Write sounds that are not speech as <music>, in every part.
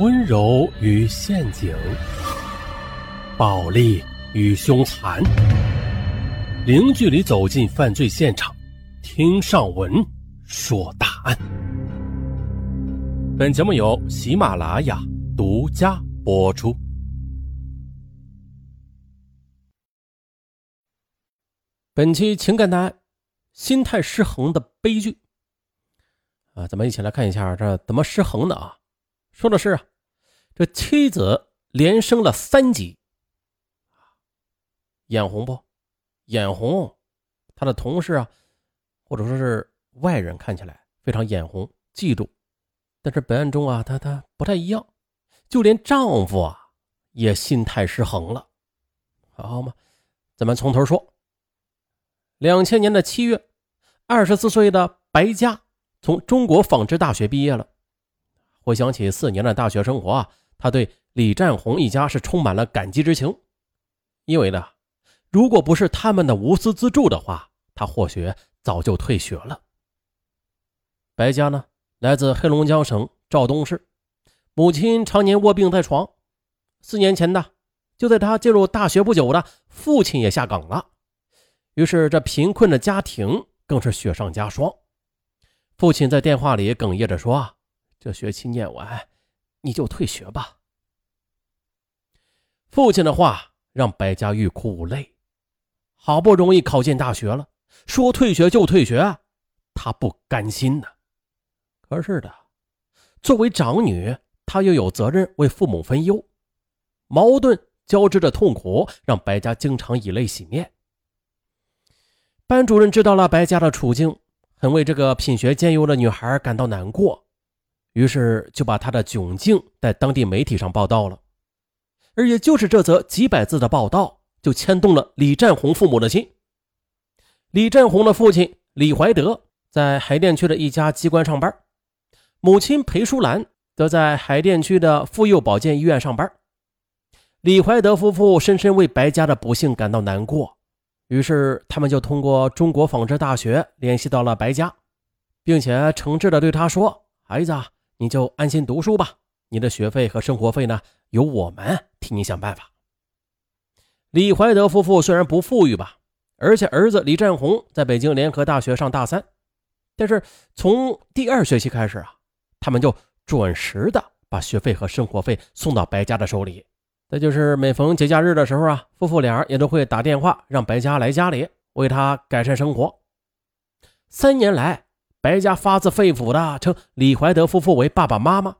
温柔与陷阱，暴力与凶残，零距离走进犯罪现场，听上文说大案。本节目由喜马拉雅独家播出。本期情感大案：心态失衡的悲剧。啊，咱们一起来看一下这怎么失衡的啊？说的是啊，这妻子连升了三级，眼红不？眼红，他的同事啊，或者说是外人看起来非常眼红、嫉妒，但是本案中啊，他他不太一样，就连丈夫啊也心态失衡了，好吗？咱们从头说。两千年的七月，二十四岁的白佳。从中国纺织大学毕业了，回想起四年的大学生活啊，他对李占红一家是充满了感激之情。因为呢，如果不是他们的无私资助的话，他或许早就退学了。白家呢，来自黑龙江省肇东市，母亲常年卧病在床。四年前呢，就在他进入大学不久的，父亲也下岗了，于是这贫困的家庭更是雪上加霜。父亲在电话里哽咽着说啊：“这学期念完，你就退学吧。”父亲的话让白家欲哭无泪。好不容易考进大学了，说退学就退学，他不甘心呢。可是的，作为长女，她又有责任为父母分忧，矛盾交织的痛苦让白家经常以泪洗面。班主任知道了白家的处境。很为这个品学兼优的女孩感到难过，于是就把他的窘境在当地媒体上报道了。而也就是这则几百字的报道，就牵动了李占红父母的心。李占红的父亲李怀德在海淀区的一家机关上班，母亲裴淑兰则在海淀区的妇幼保健医院上班。李怀德夫妇深深为白家的不幸感到难过。于是，他们就通过中国纺织大学联系到了白家，并且诚挚地对他说：“孩子，你就安心读书吧，你的学费和生活费呢，由我们替你想办法。”李怀德夫妇虽然不富裕吧，而且儿子李占红在北京联合大学上大三，但是从第二学期开始啊，他们就准时的把学费和生活费送到白家的手里。再就是每逢节假日的时候啊，夫妇俩也都会打电话让白家来家里为他改善生活。三年来，白家发自肺腑的称李怀德夫妇为爸爸妈妈，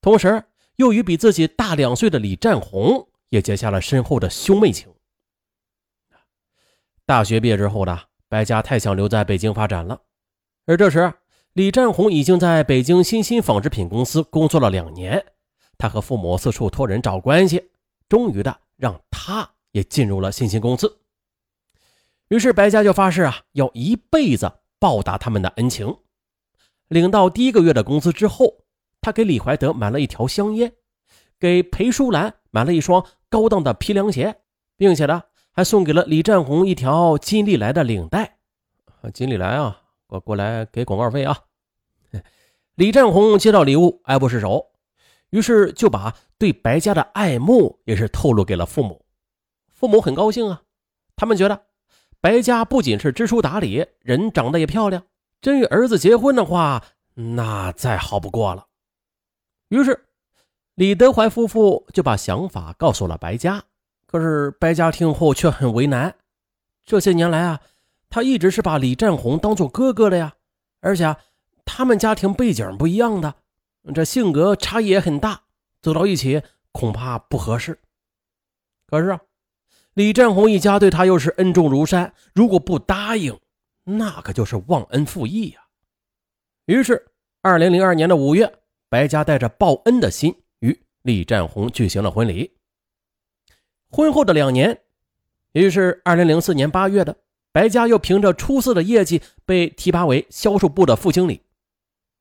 同时又与比自己大两岁的李占红也结下了深厚的兄妹情。大学毕业之后呢，白家太想留在北京发展了，而这时李占红已经在北京新兴纺织品公司工作了两年，他和父母四处托人找关系。终于的让他也进入了新兴公司，于是白家就发誓啊，要一辈子报答他们的恩情。领到第一个月的工资之后，他给李怀德买了一条香烟，给裴淑兰买了一双高档的皮凉鞋，并且呢，还送给了李占红一条金利来的领带。金利来啊，过过来给广告费啊！<laughs> 李占红接到礼物，爱不释手。于是就把对白家的爱慕也是透露给了父母，父母很高兴啊，他们觉得白家不仅是知书达理，人长得也漂亮，真与儿子结婚的话，那再好不过了。于是李德怀夫妇就把想法告诉了白家，可是白家听后却很为难。这些年来啊，他一直是把李占红当做哥哥的呀，而且他们家庭背景不一样的。这性格差异也很大，走到一起恐怕不合适。可是啊，李占红一家对他又是恩重如山，如果不答应，那可就是忘恩负义呀。于是，二零零二年的五月，白家带着报恩的心与李占红举行了婚礼。婚后的两年，于是二零零四年八月的，白家又凭着出色的业绩被提拔为销售部的副经理，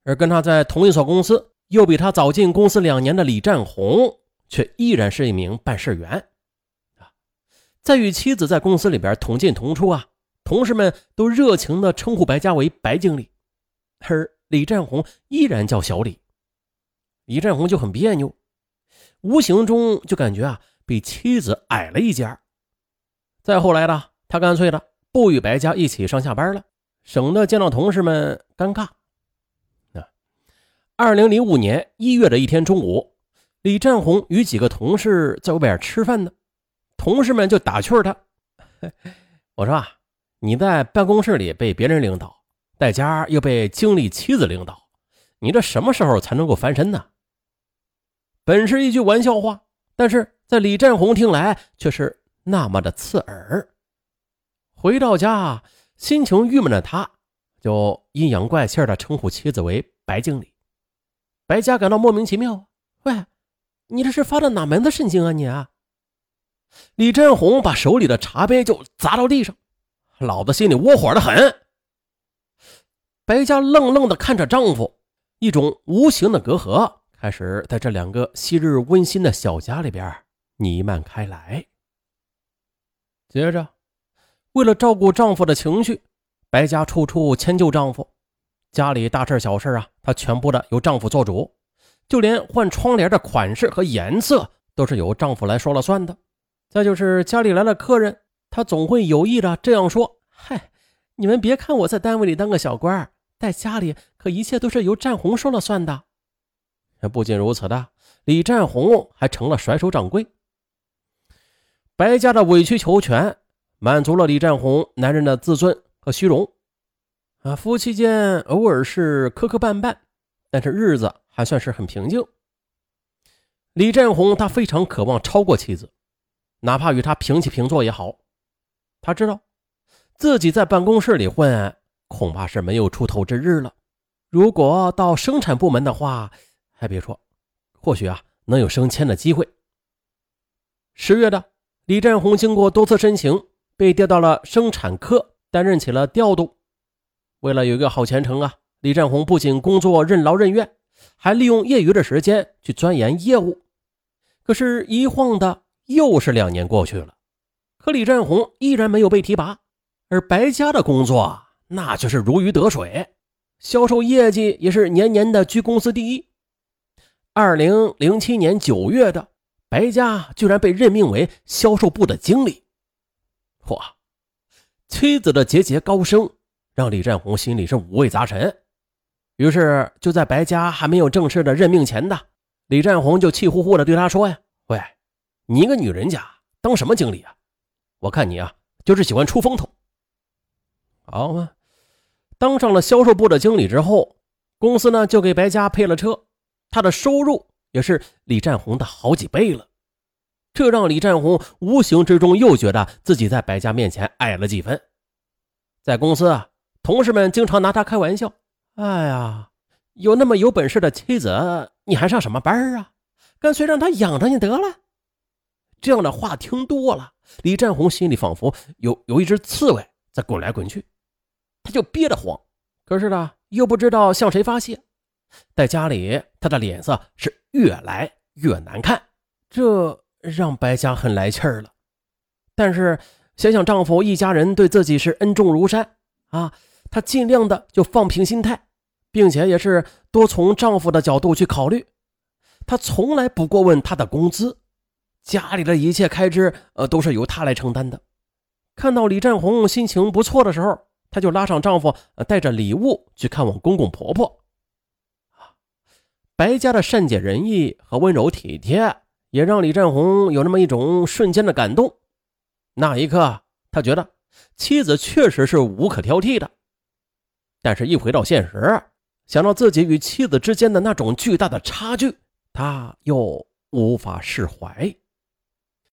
而跟他在同一所公司。又比他早进公司两年的李占红，却依然是一名办事员，在与妻子在公司里边同进同出啊，同事们都热情地称呼白家为白经理，而李占红依然叫小李。李占红就很别扭，无形中就感觉啊比妻子矮了一截。再后来呢，他干脆的不与白家一起上下班了，省得见到同事们尴尬。啊二零零五年一月的一天中午，李占红与几个同事在外边吃饭呢，同事们就打趣他：“ <laughs> 我说啊，你在办公室里被别人领导，在家又被经理妻子领导。”你这什么时候才能够翻身呢？本是一句玩笑话，但是在李占红听来却是那么的刺耳。回到家，心情郁闷的他，就阴阳怪气的称呼妻子为白经理。白家感到莫名其妙：“喂，你这是发的哪门子神经啊你啊？”李振红把手里的茶杯就砸到地上，老子心里窝火的很。白家愣愣的看着丈夫。一种无形的隔阂开始在这两个昔日温馨的小家里边弥漫开来。接着，为了照顾丈夫的情绪，白家处处迁就丈夫，家里大事小事啊，她全部的由丈夫做主，就连换窗帘的款式和颜色都是由丈夫来说了算的。再就是家里来了客人，他总会有意的这样说：“嗨，你们别看我在单位里当个小官在家里可一切都是由战红说了算的。不仅如此的，李战红还成了甩手掌柜。白家的委曲求全，满足了李战红男人的自尊和虚荣。啊，夫妻间偶尔是磕磕绊绊，但是日子还算是很平静。李战红他非常渴望超过妻子，哪怕与他平起平坐也好。他知道自己在办公室里混。恐怕是没有出头之日了。如果到生产部门的话，还别说，或许啊能有升迁的机会。十月的李占红经过多次申请，被调到了生产科，担任起了调度。为了有一个好前程啊，李占红不仅工作任劳任怨，还利用业余的时间去钻研业务。可是，一晃的又是两年过去了，可李占红依然没有被提拔，而白家的工作。那就是如鱼得水，销售业绩也是年年的居公司第一。二零零七年九月的，白家居然被任命为销售部的经理。哇！妻子的节节高升让李占红心里是五味杂陈。于是就在白家还没有正式的任命前的，李占红就气呼呼的对他说：“呀，喂，你一个女人家当什么经理啊？我看你啊，就是喜欢出风头。”好嘛，当上了销售部的经理之后，公司呢就给白家配了车，他的收入也是李占红的好几倍了。这让李占红无形之中又觉得自己在白家面前矮了几分。在公司啊，同事们经常拿他开玩笑：“哎呀，有那么有本事的妻子，你还上什么班啊？干脆让他养着你得了。”这样的话听多了，李占红心里仿佛有有一只刺猬在滚来滚去。他就憋得慌，可是呢，又不知道向谁发泄。在家里，他的脸色是越来越难看，这让白家很来气儿了。但是想想丈夫一家人对自己是恩重如山啊，她尽量的就放平心态，并且也是多从丈夫的角度去考虑。她从来不过问他的工资，家里的一切开支呃都是由他来承担的。看到李占红心情不错的时候。她就拉上丈夫，带着礼物去看望公公婆婆。白家的善解人意和温柔体贴，也让李占红有那么一种瞬间的感动。那一刻，他觉得妻子确实是无可挑剔的。但是，一回到现实，想到自己与妻子之间的那种巨大的差距，他又无法释怀。